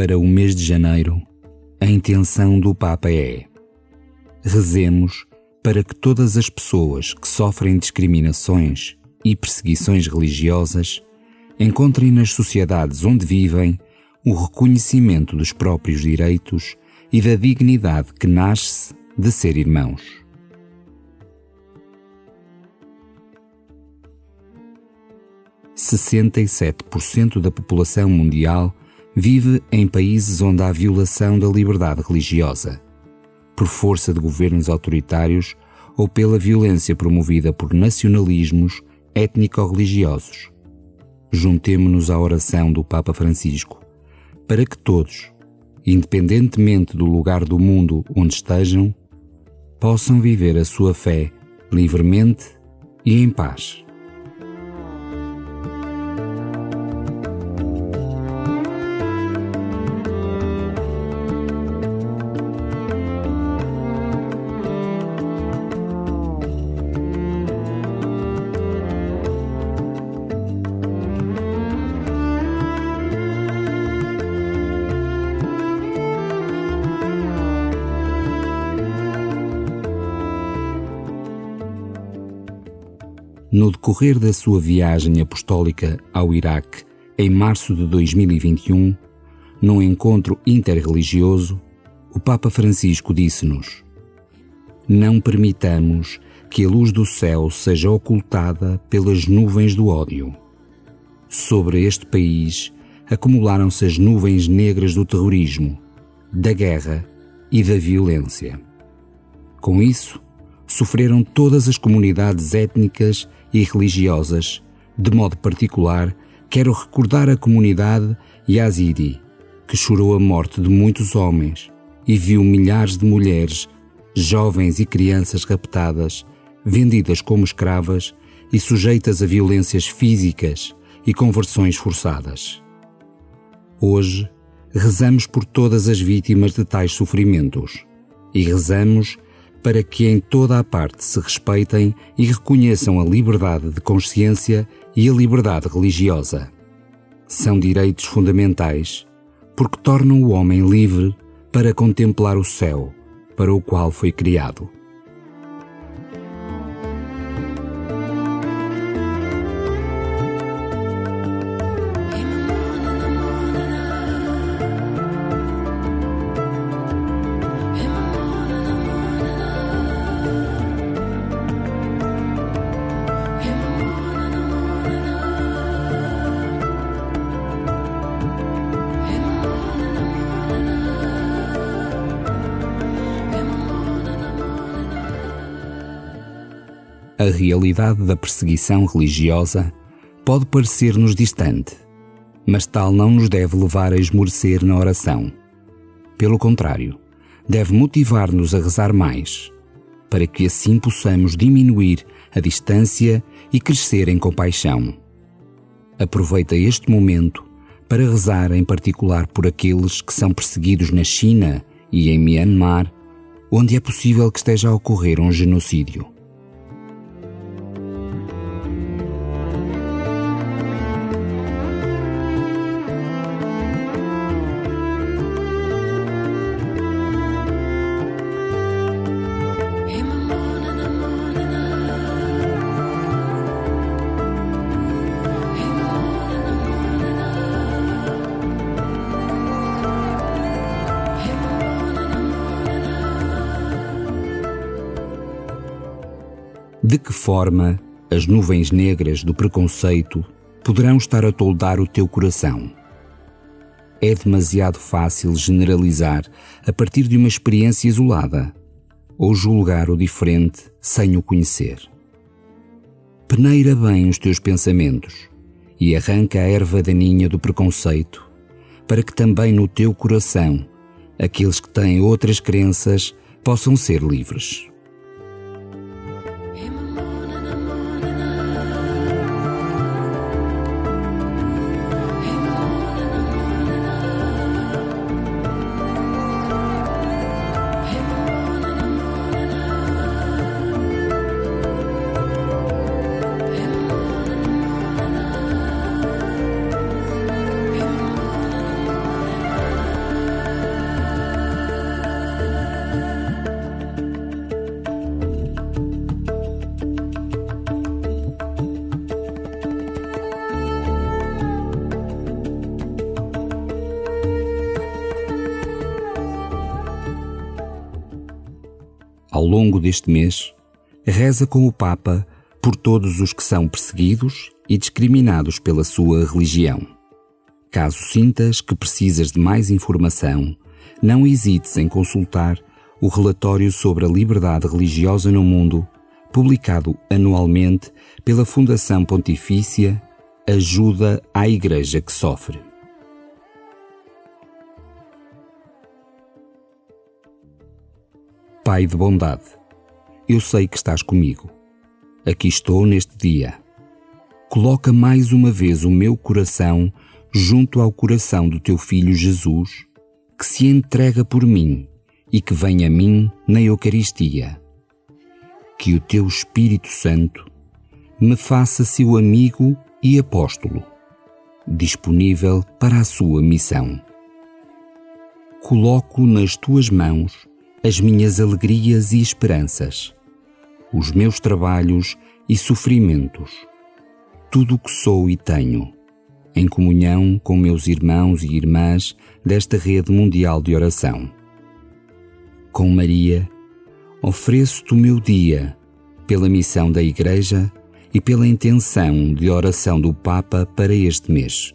para o mês de janeiro, a intenção do Papa é: rezemos para que todas as pessoas que sofrem discriminações e perseguições religiosas encontrem nas sociedades onde vivem o reconhecimento dos próprios direitos e da dignidade que nasce de ser irmãos. Sessenta e sete por cento da população mundial vive em países onde há violação da liberdade religiosa, por força de governos autoritários ou pela violência promovida por nacionalismos étnico-religiosos. Juntemo-nos à oração do Papa Francisco para que todos, independentemente do lugar do mundo onde estejam, possam viver a sua fé livremente e em paz. No decorrer da sua viagem apostólica ao Iraque em março de 2021, num encontro interreligioso, o Papa Francisco disse-nos: Não permitamos que a luz do céu seja ocultada pelas nuvens do ódio. Sobre este país acumularam-se as nuvens negras do terrorismo, da guerra e da violência. Com isso, sofreram todas as comunidades étnicas e religiosas. De modo particular, quero recordar a comunidade Yazidi, que chorou a morte de muitos homens e viu milhares de mulheres, jovens e crianças raptadas, vendidas como escravas e sujeitas a violências físicas e conversões forçadas. Hoje, rezamos por todas as vítimas de tais sofrimentos e rezamos para que em toda a parte se respeitem e reconheçam a liberdade de consciência e a liberdade religiosa. São direitos fundamentais, porque tornam o homem livre para contemplar o céu para o qual foi criado. A realidade da perseguição religiosa pode parecer-nos distante, mas tal não nos deve levar a esmorecer na oração. Pelo contrário, deve motivar-nos a rezar mais, para que assim possamos diminuir a distância e crescer em compaixão. Aproveita este momento para rezar em particular por aqueles que são perseguidos na China e em Myanmar, onde é possível que esteja a ocorrer um genocídio. De que forma as nuvens negras do preconceito poderão estar a toldar o teu coração? É demasiado fácil generalizar a partir de uma experiência isolada ou julgar o diferente sem o conhecer. Peneira bem os teus pensamentos e arranca a erva daninha do preconceito, para que também no teu coração aqueles que têm outras crenças possam ser livres. Ao longo deste mês, reza com o Papa por todos os que são perseguidos e discriminados pela sua religião. Caso sintas que precisas de mais informação, não hesites em consultar o relatório sobre a liberdade religiosa no mundo, publicado anualmente pela Fundação Pontifícia Ajuda à Igreja que Sofre. Pai de bondade, eu sei que estás comigo. Aqui estou neste dia. Coloca mais uma vez o meu coração junto ao coração do teu filho Jesus, que se entrega por mim e que vem a mim na Eucaristia. Que o teu Espírito Santo me faça seu amigo e apóstolo, disponível para a sua missão. Coloco nas tuas mãos as minhas alegrias e esperanças, os meus trabalhos e sofrimentos, tudo o que sou e tenho em comunhão com meus irmãos e irmãs desta rede mundial de oração. Com Maria, ofereço-te o meu dia pela missão da Igreja e pela intenção de oração do Papa para este mês.